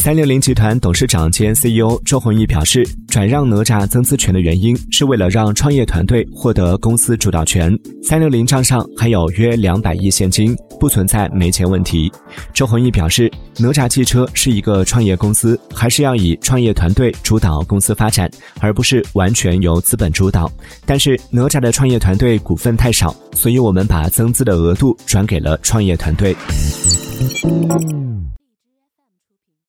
三六零集团董事长兼 ceo 周鸿祎表示转让哪吒增资权的原因是为了让创业团队获得公司主导权。三六零账上还有约两百亿现金不存在没钱问题。周鸿祎表示哪吒汽车是一个创业公司还是要以创业团队主导公司发展而不是完全由资本主导。但是哪吒的创业团队股份太少所以我们把增资的额度转给了创业团队。